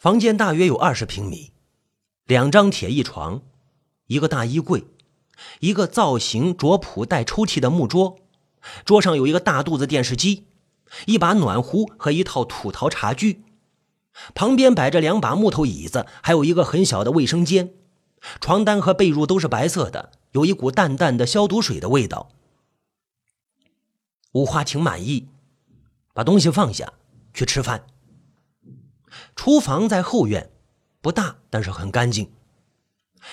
房间大约有二十平米，两张铁艺床，一个大衣柜，一个造型拙朴带抽屉的木桌，桌上有一个大肚子电视机，一把暖壶和一套土陶茶具，旁边摆着两把木头椅子，还有一个很小的卫生间，床单和被褥都是白色的，有一股淡淡的消毒水的味道。五花挺满意，把东西放下去吃饭。厨房在后院，不大，但是很干净。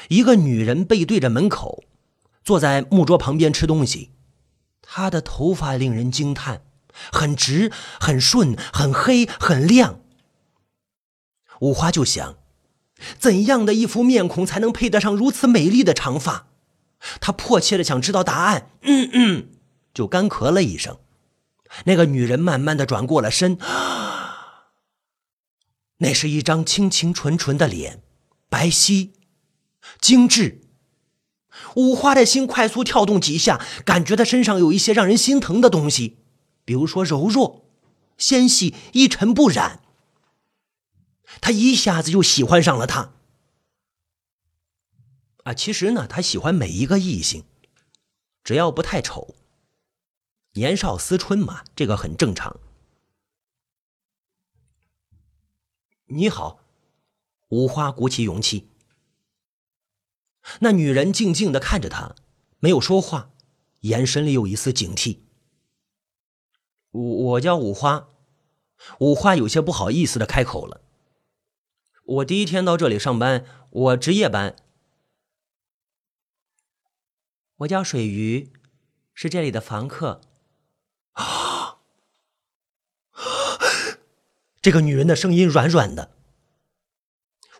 一个女人背对着门口，坐在木桌旁边吃东西。她的头发令人惊叹，很直，很顺，很黑，很亮。五花就想，怎样的一副面孔才能配得上如此美丽的长发？他迫切的想知道答案。嗯嗯，就干咳了一声。那个女人慢慢的转过了身。那是一张清清纯纯的脸，白皙、精致。五花的心快速跳动几下，感觉他身上有一些让人心疼的东西，比如说柔弱、纤细、一尘不染。他一下子就喜欢上了他。啊，其实呢，他喜欢每一个异性，只要不太丑。年少思春嘛，这个很正常。你好，五花鼓起勇气。那女人静静的看着他，没有说话，眼神里有一丝警惕。我我叫五花，五花有些不好意思的开口了。我第一天到这里上班，我值夜班。我叫水鱼，是这里的房客。这个女人的声音软软的，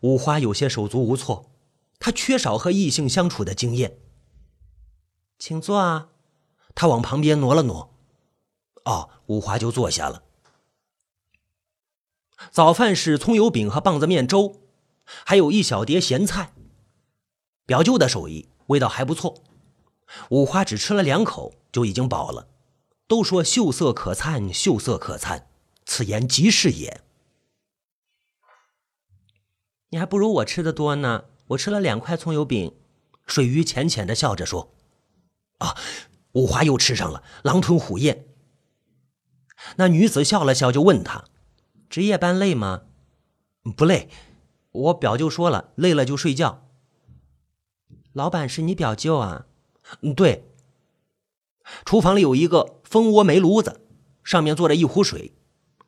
五花有些手足无措，她缺少和异性相处的经验。请坐啊，她往旁边挪了挪。哦，五花就坐下了。早饭是葱油饼和棒子面粥，还有一小碟咸菜。表舅的手艺，味道还不错。五花只吃了两口就已经饱了。都说秀色可餐，秀色可餐。此言极是也。你还不如我吃的多呢。我吃了两块葱油饼。水鱼浅浅的笑着说：“啊，五花又吃上了，狼吞虎咽。”那女子笑了笑，就问他：“值夜班累吗？”“不累。”我表舅说了，累了就睡觉。老板是你表舅啊？“嗯，对。”厨房里有一个蜂窝煤炉子，上面坐着一壶水。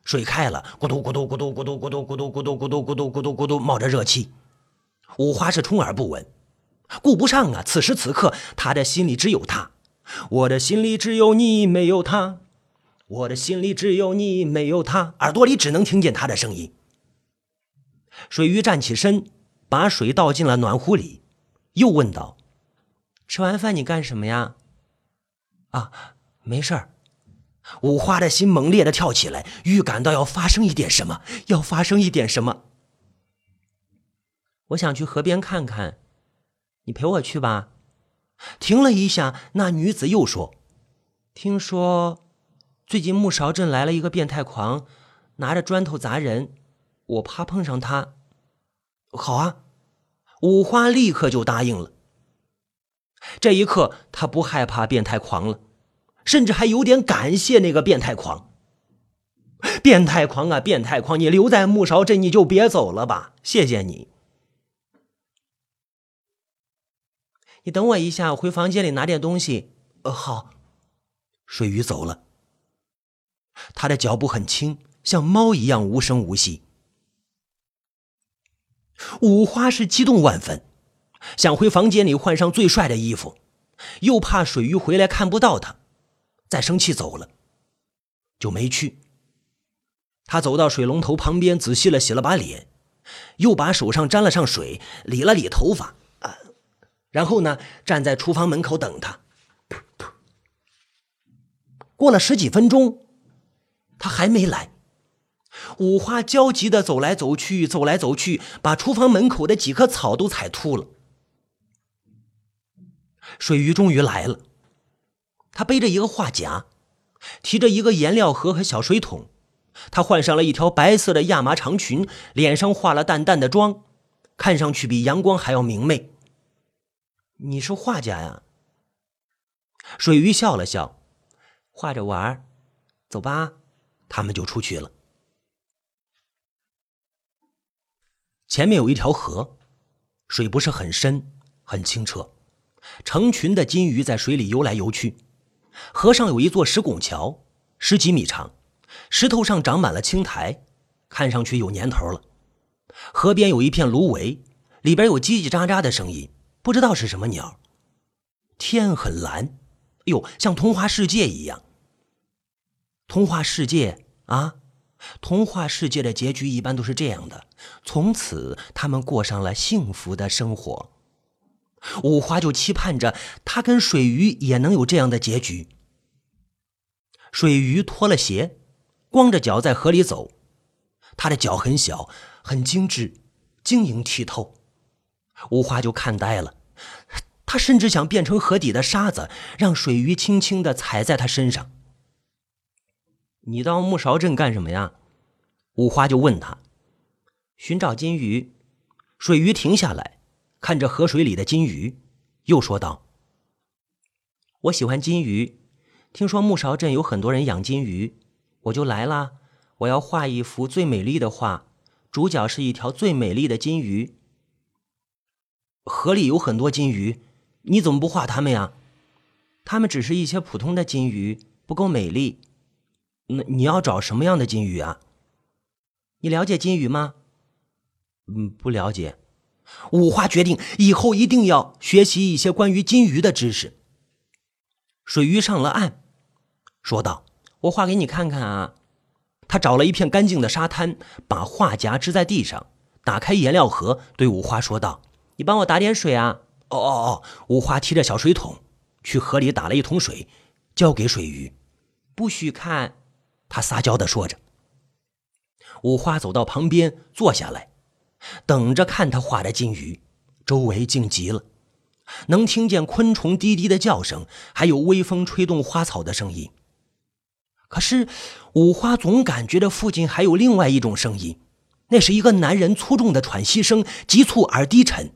水开了，咕嘟咕嘟咕嘟咕嘟咕嘟咕嘟咕嘟咕嘟咕嘟咕嘟咕嘟冒着热气。五花是充耳不闻，顾不上啊！此时此刻，他的心里只有他，我的心里只有你，没有他。我的心里只有你，没有他。耳朵里只能听见他的声音。水鱼站起身，把水倒进了暖壶里，又问道：“吃完饭你干什么呀？”“啊，没事儿。”五花的心猛烈的跳起来，预感到要发生一点什么，要发生一点什么。我想去河边看看，你陪我去吧。停了一下，那女子又说：“听说最近木勺镇来了一个变态狂，拿着砖头砸人，我怕碰上他。”好啊，五花立刻就答应了。这一刻，他不害怕变态狂了。甚至还有点感谢那个变态狂。变态狂啊，变态狂！你留在木勺镇，你就别走了吧，谢谢你。你等我一下，我回房间里拿点东西。呃，好。水鱼走了，他的脚步很轻，像猫一样无声无息。五花是激动万分，想回房间里换上最帅的衣服，又怕水鱼回来看不到他。再生气走了，就没去。他走到水龙头旁边，仔细了洗了把脸，又把手上沾了上水，理了理头发，啊，然后呢，站在厨房门口等他。过了十几分钟，他还没来。五花焦急的走来走去，走来走去，把厨房门口的几棵草都踩秃了。水鱼终于来了。他背着一个画夹，提着一个颜料盒和小水桶，他换上了一条白色的亚麻长裙，脸上化了淡淡的妆，看上去比阳光还要明媚。你是画家呀？水鱼笑了笑，画着玩儿走吧，他们就出去了。前面有一条河，水不是很深，很清澈，成群的金鱼在水里游来游去。河上有一座石拱桥，十几米长，石头上长满了青苔，看上去有年头了。河边有一片芦苇，里边有叽叽喳喳的声音，不知道是什么鸟。天很蓝，哟，像童话世界一样。童话世界啊，童话世界的结局一般都是这样的，从此他们过上了幸福的生活。五花就期盼着他跟水鱼也能有这样的结局。水鱼脱了鞋，光着脚在河里走，他的脚很小，很精致，晶莹剔透。五花就看呆了，他甚至想变成河底的沙子，让水鱼轻轻的踩在他身上。你到木勺镇干什么呀？五花就问他。寻找金鱼。水鱼停下来。看着河水里的金鱼，又说道：“我喜欢金鱼，听说木勺镇有很多人养金鱼，我就来啦。我要画一幅最美丽的画，主角是一条最美丽的金鱼。河里有很多金鱼，你怎么不画它们呀？它们只是一些普通的金鱼，不够美丽。那你要找什么样的金鱼啊？你了解金鱼吗？嗯，不了解。”五花决定以后一定要学习一些关于金鱼的知识。水鱼上了岸，说道：“我画给你看看啊。”他找了一片干净的沙滩，把画夹支在地上，打开颜料盒，对五花说道：“你帮我打点水啊！”“哦哦哦！”五花提着小水桶去河里打了一桶水，交给水鱼。“不许看！”他撒娇的说着。五花走到旁边坐下来。等着看他画的金鱼，周围静极了，能听见昆虫低低的叫声，还有微风吹动花草的声音。可是五花总感觉着附近还有另外一种声音，那是一个男人粗重的喘息声，急促而低沉。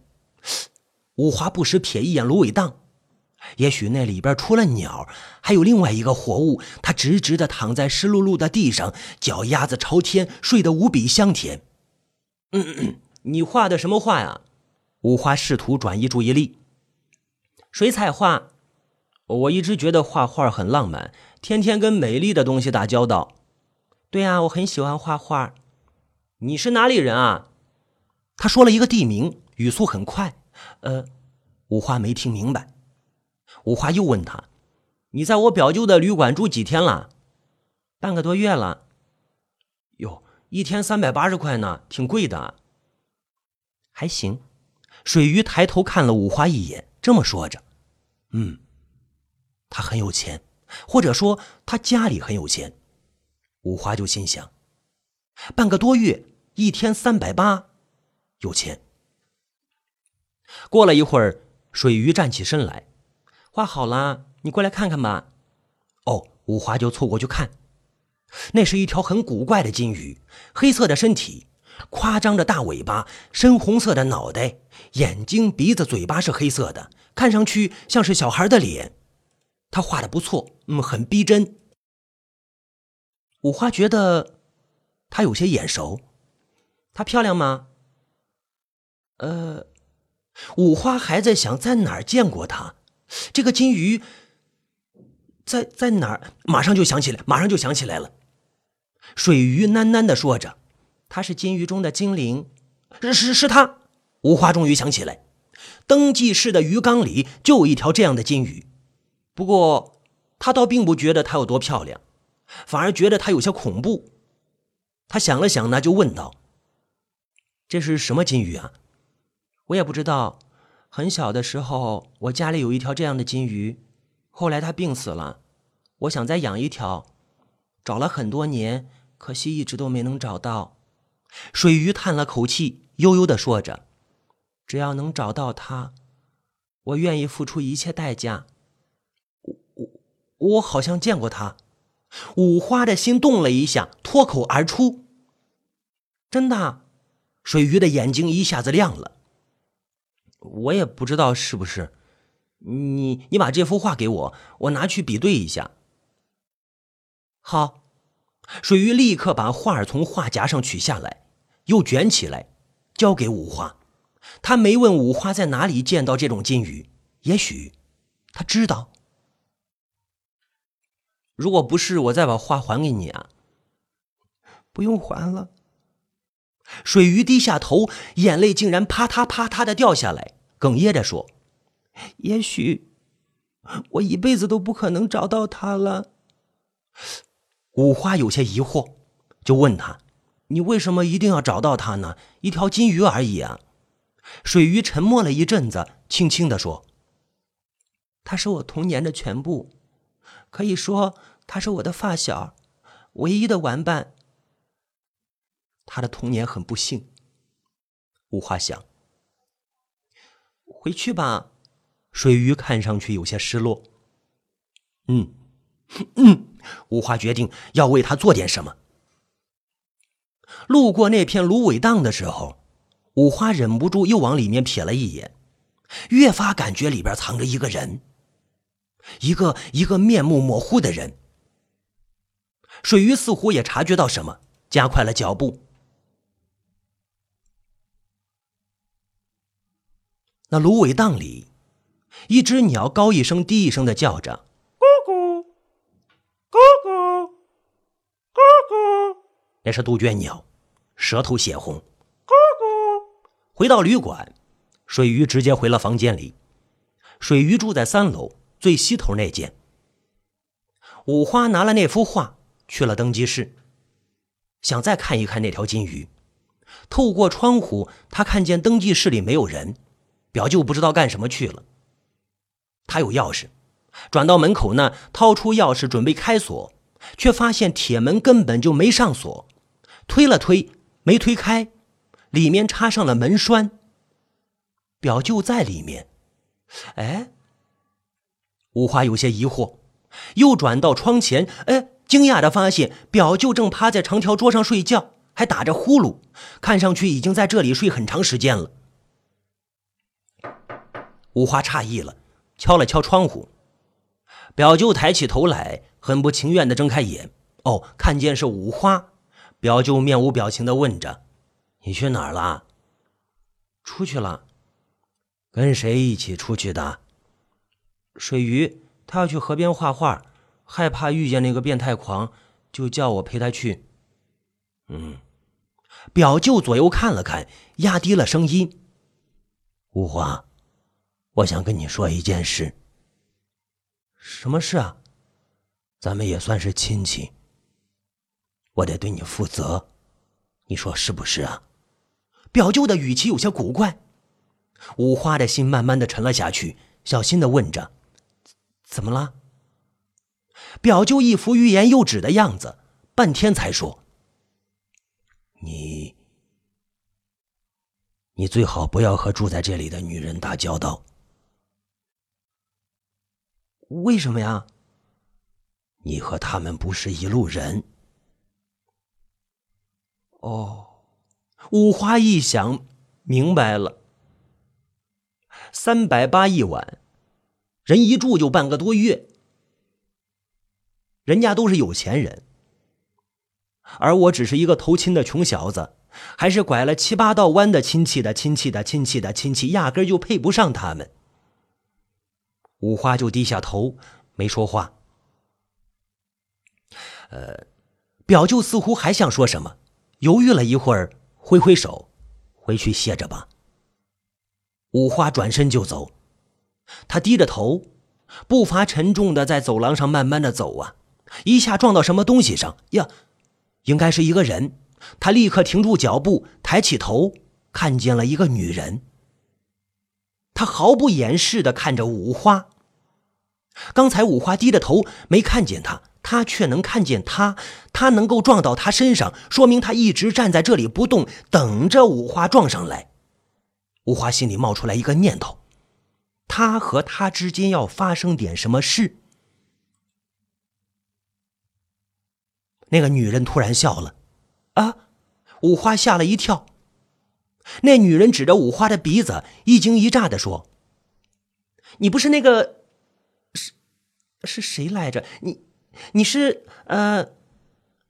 五花不时瞥一眼芦苇荡，也许那里边除了鸟，还有另外一个活物。他直直的躺在湿漉漉的地上，脚丫子朝天，睡得无比香甜。嗯，你画的什么画呀？五花试图转移注意力。水彩画。我一直觉得画画很浪漫，天天跟美丽的东西打交道。对呀，我很喜欢画画。你是哪里人啊？他说了一个地名，语速很快。呃，五花没听明白。五花又问他：“你在我表舅的旅馆住几天了？”半个多月了。一天三百八十块呢，挺贵的。还行。水鱼抬头看了五花一眼，这么说着：“嗯，他很有钱，或者说他家里很有钱。”五花就心想：半个多月，一天三百八，有钱。过了一会儿，水鱼站起身来：“画好了，你过来看看吧。”哦，五花就凑过去看。那是一条很古怪的金鱼，黑色的身体，夸张的大尾巴，深红色的脑袋，眼睛、鼻子、嘴巴是黑色的，看上去像是小孩的脸。他画的不错，嗯，很逼真。五花觉得他有些眼熟。她漂亮吗？呃，五花还在想在哪儿见过她。这个金鱼在在哪儿？马上就想起来，马上就想起来了。水鱼喃喃地说着：“他是金鱼中的精灵，是是是他。”无花终于想起来，登记室的鱼缸里就有一条这样的金鱼。不过他倒并不觉得它有多漂亮，反而觉得它有些恐怖。他想了想呢，就问道：“这是什么金鱼啊？”我也不知道。很小的时候，我家里有一条这样的金鱼，后来它病死了，我想再养一条。找了很多年，可惜一直都没能找到。水鱼叹了口气，悠悠的说着：“只要能找到他，我愿意付出一切代价。”我我我好像见过他。五花的心动了一下，脱口而出：“真的？”水鱼的眼睛一下子亮了。我也不知道是不是。你你把这幅画给我，我拿去比对一下。好，水鱼立刻把画儿从画夹上取下来，又卷起来，交给五花。他没问五花在哪里见到这种金鱼，也许他知道。如果不是，我再把画还给你啊。不用还了。水鱼低下头，眼泪竟然啪嗒啪嗒的掉下来，哽咽着说：“也许我一辈子都不可能找到他了。”五花有些疑惑，就问他：“你为什么一定要找到他呢？一条金鱼而已啊！”水鱼沉默了一阵子，轻轻的说：“他是我童年的全部，可以说他是我的发小，唯一的玩伴。”他的童年很不幸。五花想：“回去吧。”水鱼看上去有些失落。嗯，嗯。五花决定要为他做点什么。路过那片芦苇荡的时候，五花忍不住又往里面瞥了一眼，越发感觉里边藏着一个人，一个一个面目模糊的人。水鱼似乎也察觉到什么，加快了脚步。那芦苇荡里，一只鸟高一声低一声的叫着。那是杜鹃鸟，舌头血红。咕咕。回到旅馆，水鱼直接回了房间里。水鱼住在三楼最西头那间。五花拿了那幅画去了登记室，想再看一看那条金鱼。透过窗户，他看见登记室里没有人，表舅不知道干什么去了。他有钥匙，转到门口那，掏出钥匙准备开锁，却发现铁门根本就没上锁。推了推，没推开，里面插上了门栓。表舅在里面，哎，五花有些疑惑，又转到窗前，哎，惊讶的发现表舅正趴在长条桌上睡觉，还打着呼噜，看上去已经在这里睡很长时间了。五花诧异了，敲了敲窗户，表舅抬起头来，很不情愿的睁开眼，哦，看见是五花。表舅面无表情的问着：“你去哪儿了？”“出去了。”“跟谁一起出去的？”“水鱼，他要去河边画画，害怕遇见那个变态狂，就叫我陪他去。”“嗯。”表舅左右看了看，压低了声音：“无花，我想跟你说一件事。”“什么事啊？”“咱们也算是亲戚。”我得对你负责，你说是不是啊？表舅的语气有些古怪，五花的心慢慢的沉了下去，小心的问着：“怎么了？”表舅一副欲言又止的样子，半天才说：“你，你最好不要和住在这里的女人打交道。”为什么呀？你和他们不是一路人。哦，五花一想，明白了。三百八一晚，人一住就半个多月。人家都是有钱人，而我只是一个投亲的穷小子，还是拐了七八道弯的亲戚的亲戚的亲戚的亲戚，压根就配不上他们。五花就低下头，没说话。呃，表舅似乎还想说什么。犹豫了一会儿，挥挥手，回去歇着吧。五花转身就走，他低着头，步伐沉重的在走廊上慢慢的走啊，一下撞到什么东西上呀？应该是一个人。他立刻停住脚步，抬起头，看见了一个女人。他毫不掩饰的看着五花。刚才五花低着头，没看见他。他却能看见他，他能够撞到他身上，说明他一直站在这里不动，等着五花撞上来。五花心里冒出来一个念头：他和他之间要发生点什么事。那个女人突然笑了，啊！五花吓了一跳。那女人指着五花的鼻子，一惊一乍的说：“你不是那个是是谁来着？你你是呃？”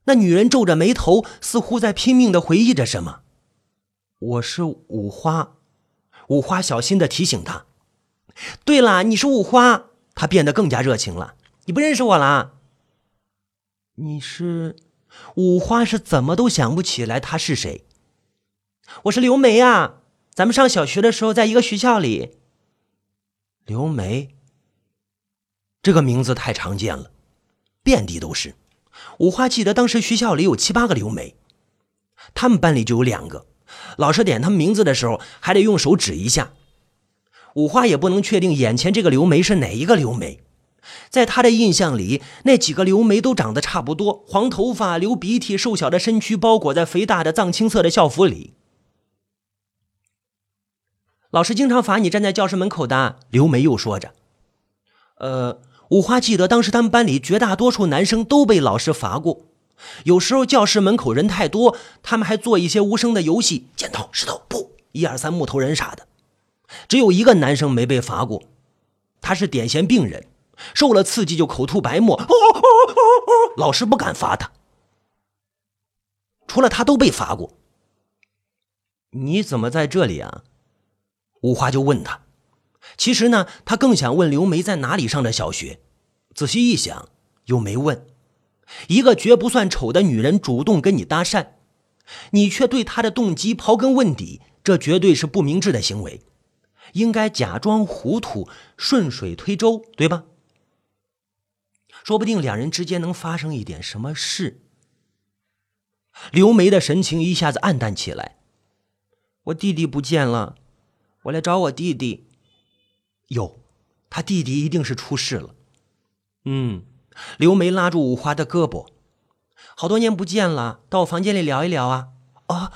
那女人皱着眉头，似乎在拼命的回忆着什么。我是五花，五花小心的提醒他。对了，你是五花。他变得更加热情了。你不认识我啦？你是五花？是怎么都想不起来他是谁。我是刘梅啊，咱们上小学的时候在一个学校里。刘梅，这个名字太常见了，遍地都是。五花记得当时学校里有七八个刘梅，他们班里就有两个。老师点他们名字的时候，还得用手指一下。五花也不能确定眼前这个刘梅是哪一个刘梅。在他的印象里，那几个刘梅都长得差不多，黄头发、流鼻涕、瘦小的身躯包裹在肥大的藏青色的校服里。老师经常罚你站在教室门口的，刘梅又说着。呃，五花记得当时他们班里绝大多数男生都被老师罚过，有时候教室门口人太多，他们还做一些无声的游戏，剪刀石头布，一二三木头人啥的。只有一个男生没被罚过，他是癫痫病人。受了刺激就口吐白沫，老师不敢罚他。除了他都被罚过。你怎么在这里啊？五花就问他。其实呢，他更想问刘梅在哪里上的小学。仔细一想，又没问。一个绝不算丑的女人主动跟你搭讪，你却对她的动机刨根问底，这绝对是不明智的行为。应该假装糊涂，顺水推舟，对吧？说不定两人之间能发生一点什么事。刘梅的神情一下子暗淡起来。我弟弟不见了，我来找我弟弟。哟，他弟弟一定是出事了。嗯，刘梅拉住五花的胳膊，好多年不见了，到我房间里聊一聊啊。啊，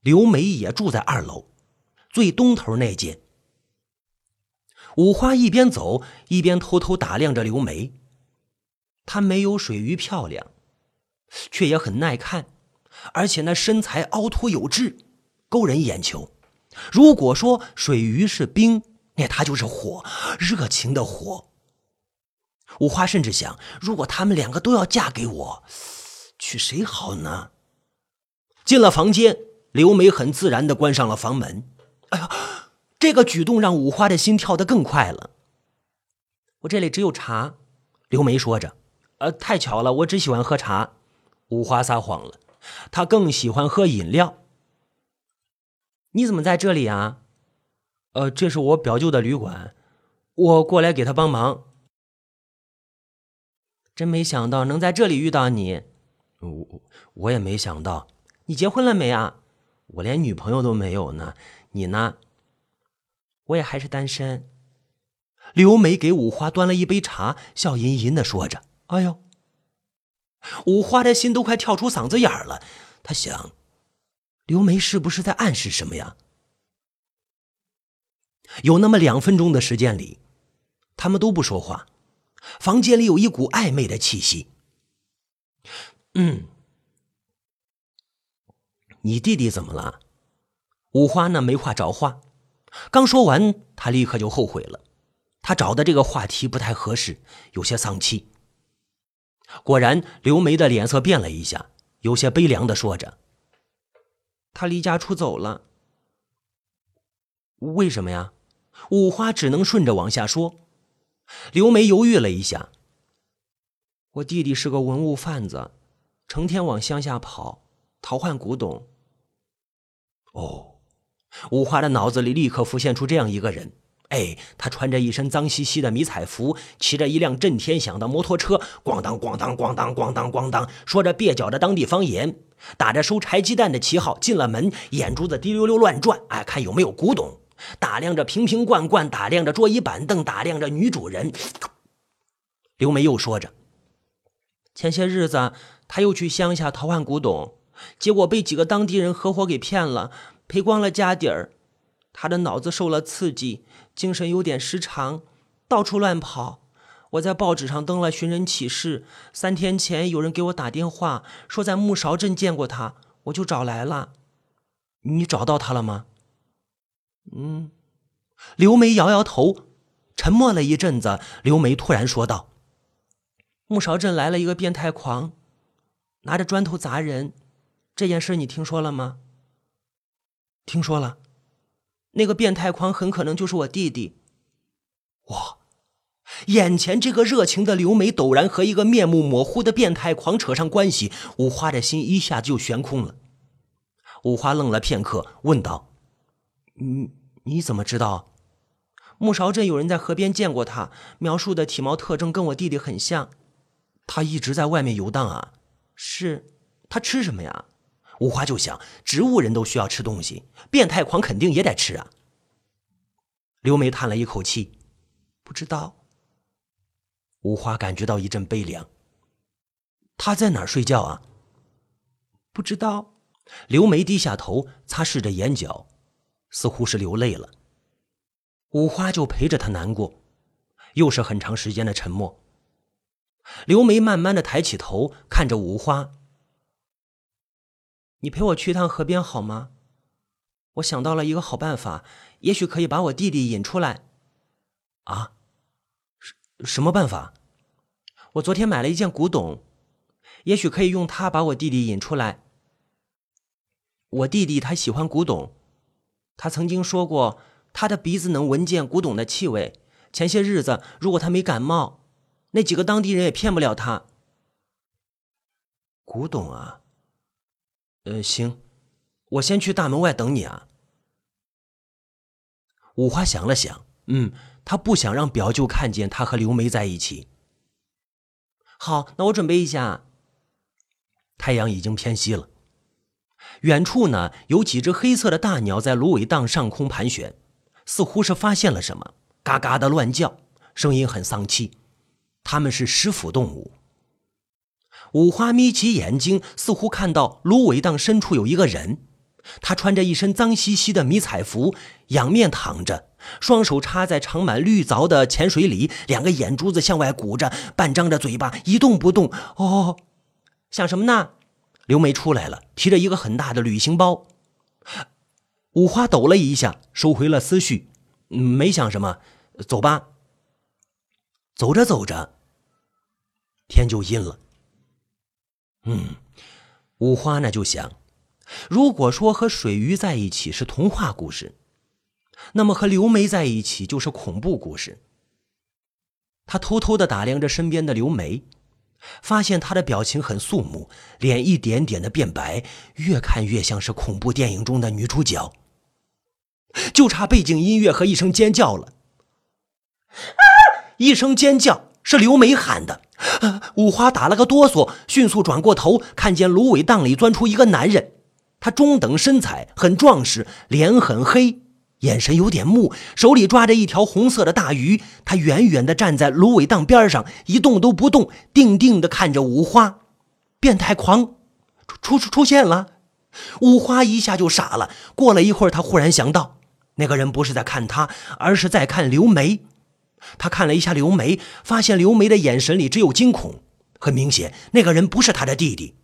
刘梅也住在二楼，最东头那间。五花一边走一边偷偷打量着刘梅，她没有水鱼漂亮，却也很耐看，而且那身材凹凸有致，勾人眼球。如果说水鱼是冰，那它就是火，热情的火。五花甚至想，如果他们两个都要嫁给我，娶谁好呢？进了房间，刘梅很自然的关上了房门。哎呀！这个举动让五花的心跳得更快了。我这里只有茶，刘梅说着。呃，太巧了，我只喜欢喝茶。五花撒谎了，他更喜欢喝饮料。你怎么在这里啊？呃，这是我表舅的旅馆，我过来给他帮忙。真没想到能在这里遇到你，我我也没想到。你结婚了没啊？我连女朋友都没有呢。你呢？我也还是单身。刘梅给五花端了一杯茶，笑吟吟的说着：“哎呦！”五花的心都快跳出嗓子眼儿了。他想，刘梅是不是在暗示什么呀？有那么两分钟的时间里，他们都不说话，房间里有一股暧昧的气息。嗯，你弟弟怎么了？五花呢？没话找话。刚说完，他立刻就后悔了。他找的这个话题不太合适，有些丧气。果然，刘梅的脸色变了一下，有些悲凉的说着：“他离家出走了。”为什么呀？五花只能顺着往下说。刘梅犹豫了一下：“我弟弟是个文物贩子，成天往乡下跑，淘换古董。”哦。五花的脑子里立刻浮现出这样一个人，哎，他穿着一身脏兮兮的迷彩服，骑着一辆震天响的摩托车，咣当咣当咣当咣当咣当，说着蹩脚的当地方言，打着收柴鸡蛋的旗号进了门，眼珠子滴溜溜乱转，哎，看有没有古董，打量着瓶瓶罐罐，打量着桌椅板凳，打量着女主人。刘梅又说着，前些日子他又去乡下淘换古董，结果被几个当地人合伙给骗了。赔光了家底儿，他的脑子受了刺激，精神有点失常，到处乱跑。我在报纸上登了寻人启事，三天前有人给我打电话说在木勺镇见过他，我就找来了。你找到他了吗？嗯。刘梅摇摇头，沉默了一阵子。刘梅突然说道：“木勺镇来了一个变态狂，拿着砖头砸人，这件事你听说了吗？”“听说了。”“那个变态狂很可能就是我弟弟。”哇！眼前这个热情的刘梅陡然和一个面目模糊的变态狂扯上关系，五花的心一下就悬空了。五花愣了片刻，问道：“你你怎么知道？木勺镇有人在河边见过他，描述的体貌特征跟我弟弟很像。他一直在外面游荡啊？是。他吃什么呀？”五花就想：植物人都需要吃东西，变态狂肯定也得吃啊。刘梅叹了一口气：“不知道。”五花感觉到一阵悲凉。他在哪儿睡觉啊？不知道。刘梅低下头，擦拭着眼角，似乎是流泪了。五花就陪着他难过，又是很长时间的沉默。刘梅慢慢的抬起头，看着五花：“你陪我去一趟河边好吗？我想到了一个好办法，也许可以把我弟弟引出来。”啊？什么办法？我昨天买了一件古董，也许可以用它把我弟弟引出来。我弟弟他喜欢古董，他曾经说过他的鼻子能闻见古董的气味。前些日子如果他没感冒，那几个当地人也骗不了他。古董啊，呃，行，我先去大门外等你啊。五花想了想，嗯。他不想让表舅看见他和刘梅在一起。好，那我准备一下。太阳已经偏西了，远处呢有几只黑色的大鸟在芦苇荡上空盘旋，似乎是发现了什么，嘎嘎的乱叫，声音很丧气。它们是食腐动物。五花眯起眼睛，似乎看到芦苇荡深处有一个人，他穿着一身脏兮兮的迷彩服，仰面躺着。双手插在长满绿藻的浅水里，两个眼珠子向外鼓着，半张着嘴巴，一动不动。哦，想什么呢？刘梅出来了，提着一个很大的旅行包。五花抖了一下，收回了思绪，没想什么。走吧。走着走着，天就阴了。嗯，五花呢就想，如果说和水鱼在一起是童话故事。那么和刘梅在一起就是恐怖故事。他偷偷的打量着身边的刘梅，发现她的表情很肃穆，脸一点点的变白，越看越像是恐怖电影中的女主角。就差背景音乐和一声尖叫了。一声尖叫是刘梅喊的。五花打了个哆嗦，迅速转过头，看见芦苇荡里钻出一个男人，他中等身材，很壮实，脸很黑。眼神有点木，手里抓着一条红色的大鱼。他远远地站在芦苇荡边上，一动都不动，定定地看着五花。变态狂出出出现了，五花一下就傻了。过了一会儿，他忽然想到，那个人不是在看他，而是在看刘梅。他看了一下刘梅，发现刘梅的眼神里只有惊恐。很明显，那个人不是他的弟弟。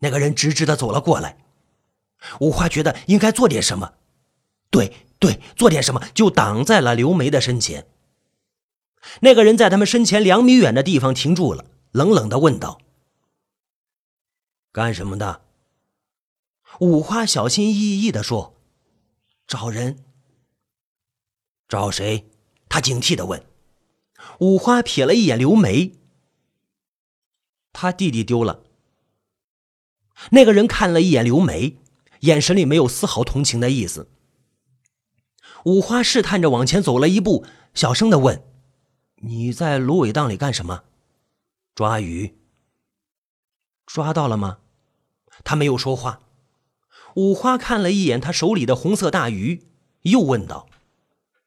那个人直直的走了过来。五花觉得应该做点什么。对对，做点什么就挡在了刘梅的身前。那个人在他们身前两米远的地方停住了，冷冷的问道：“干什么的？”五花小心翼翼的说：“找人。”“找谁？”他警惕的问。五花瞥了一眼刘梅，他弟弟丢了。那个人看了一眼刘梅，眼神里没有丝毫同情的意思。五花试探着往前走了一步，小声的问：“你在芦苇荡里干什么？”“抓鱼。”“抓到了吗？”他没有说话。五花看了一眼他手里的红色大鱼，又问道：“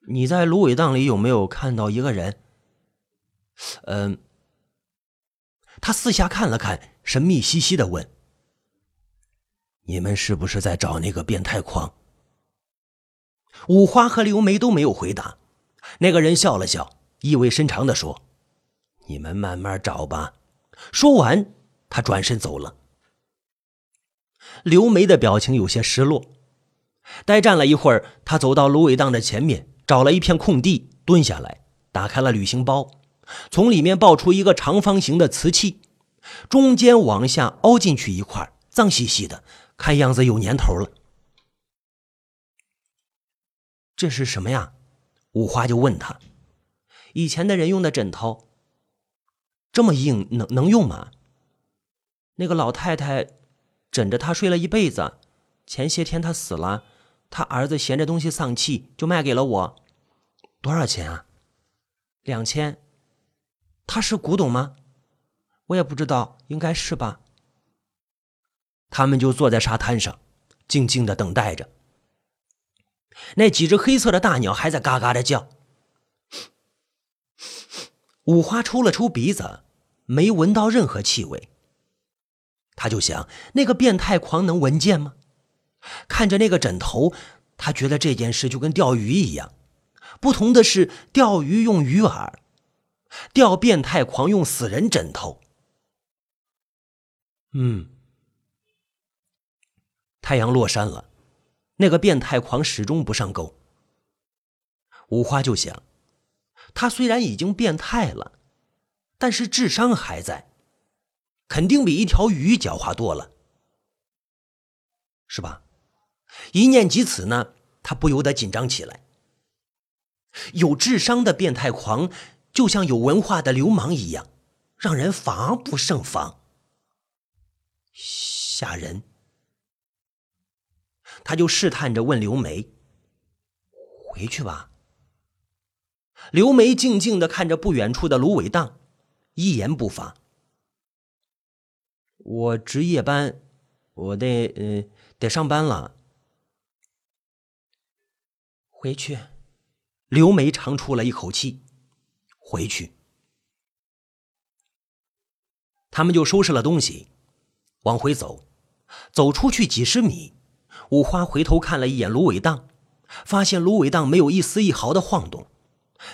你在芦苇荡里有没有看到一个人？”“嗯。”他四下看了看，神秘兮兮的问：“你们是不是在找那个变态狂？”五花和刘梅都没有回答。那个人笑了笑，意味深长地说：“你们慢慢找吧。”说完，他转身走了。刘梅的表情有些失落，呆站了一会儿，他走到芦苇荡的前面，找了一片空地，蹲下来，打开了旅行包，从里面抱出一个长方形的瓷器，中间往下凹进去一块，脏兮兮的，看样子有年头了。这是什么呀？五花就问他：“以前的人用的枕头，这么硬，能能用吗？”那个老太太枕着他睡了一辈子，前些天他死了，他儿子嫌这东西丧气，就卖给了我。多少钱啊？两千。他是古董吗？我也不知道，应该是吧。他们就坐在沙滩上，静静的等待着。那几只黑色的大鸟还在嘎嘎的叫。五花抽了抽鼻子，没闻到任何气味。他就想，那个变态狂能闻见吗？看着那个枕头，他觉得这件事就跟钓鱼一样，不同的是，钓鱼用鱼饵，钓变态狂用死人枕头。嗯，太阳落山了。那个变态狂始终不上钩。五花就想，他虽然已经变态了，但是智商还在，肯定比一条鱼狡猾多了，是吧？一念及此呢，他不由得紧张起来。有智商的变态狂，就像有文化的流氓一样，让人防不胜防，吓人。他就试探着问刘梅：“回去吧。”刘梅静静的看着不远处的芦苇荡，一言不发。我值夜班，我得呃得上班了。回去。刘梅长出了一口气。回去。他们就收拾了东西，往回走，走出去几十米。五花回头看了一眼芦苇荡，发现芦苇荡没有一丝一毫的晃动，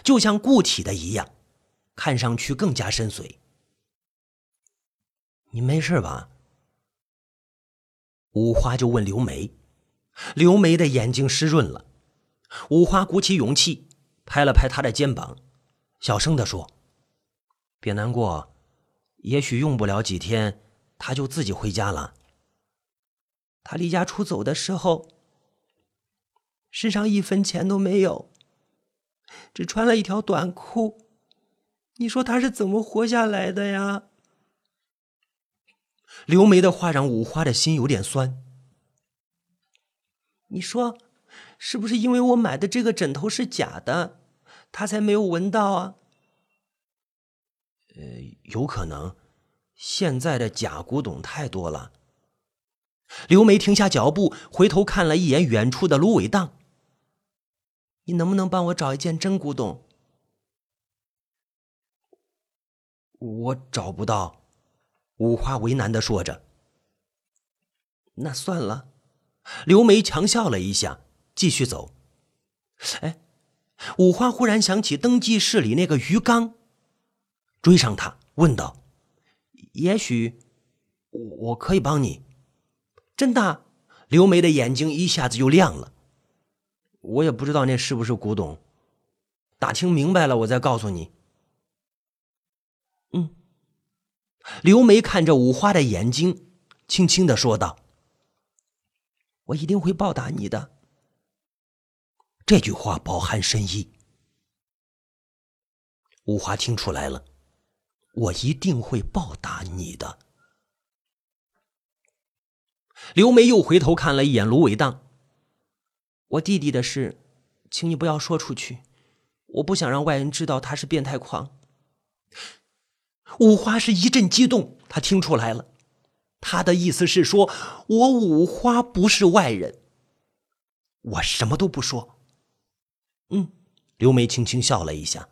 就像固体的一样，看上去更加深邃。你没事吧？五花就问刘梅，刘梅的眼睛湿润了。五花鼓起勇气，拍了拍他的肩膀，小声的说：“别难过，也许用不了几天，他就自己回家了。”他离家出走的时候，身上一分钱都没有，只穿了一条短裤。你说他是怎么活下来的呀？刘梅的话让五花的心有点酸。你说，是不是因为我买的这个枕头是假的，他才没有闻到啊？呃，有可能，现在的假古董太多了。刘梅停下脚步，回头看了一眼远处的芦苇荡。你能不能帮我找一件真古董？我找不到。五花为难的说着。那算了。刘梅强笑了一下，继续走。哎，五花忽然想起登记室里那个鱼缸，追上他，问道：“也许我可以帮你。”真的，刘梅的眼睛一下子就亮了。我也不知道那是不是古董，打听明白了我再告诉你。嗯，刘梅看着五花的眼睛，轻轻的说道：“我一定会报答你的。”这句话饱含深意。五花听出来了，我一定会报答你的。刘梅又回头看了一眼芦苇荡。我弟弟的事，请你不要说出去，我不想让外人知道他是变态狂。五花是一阵激动，他听出来了，他的意思是说，我五花不是外人，我什么都不说。嗯，刘梅轻轻笑了一下。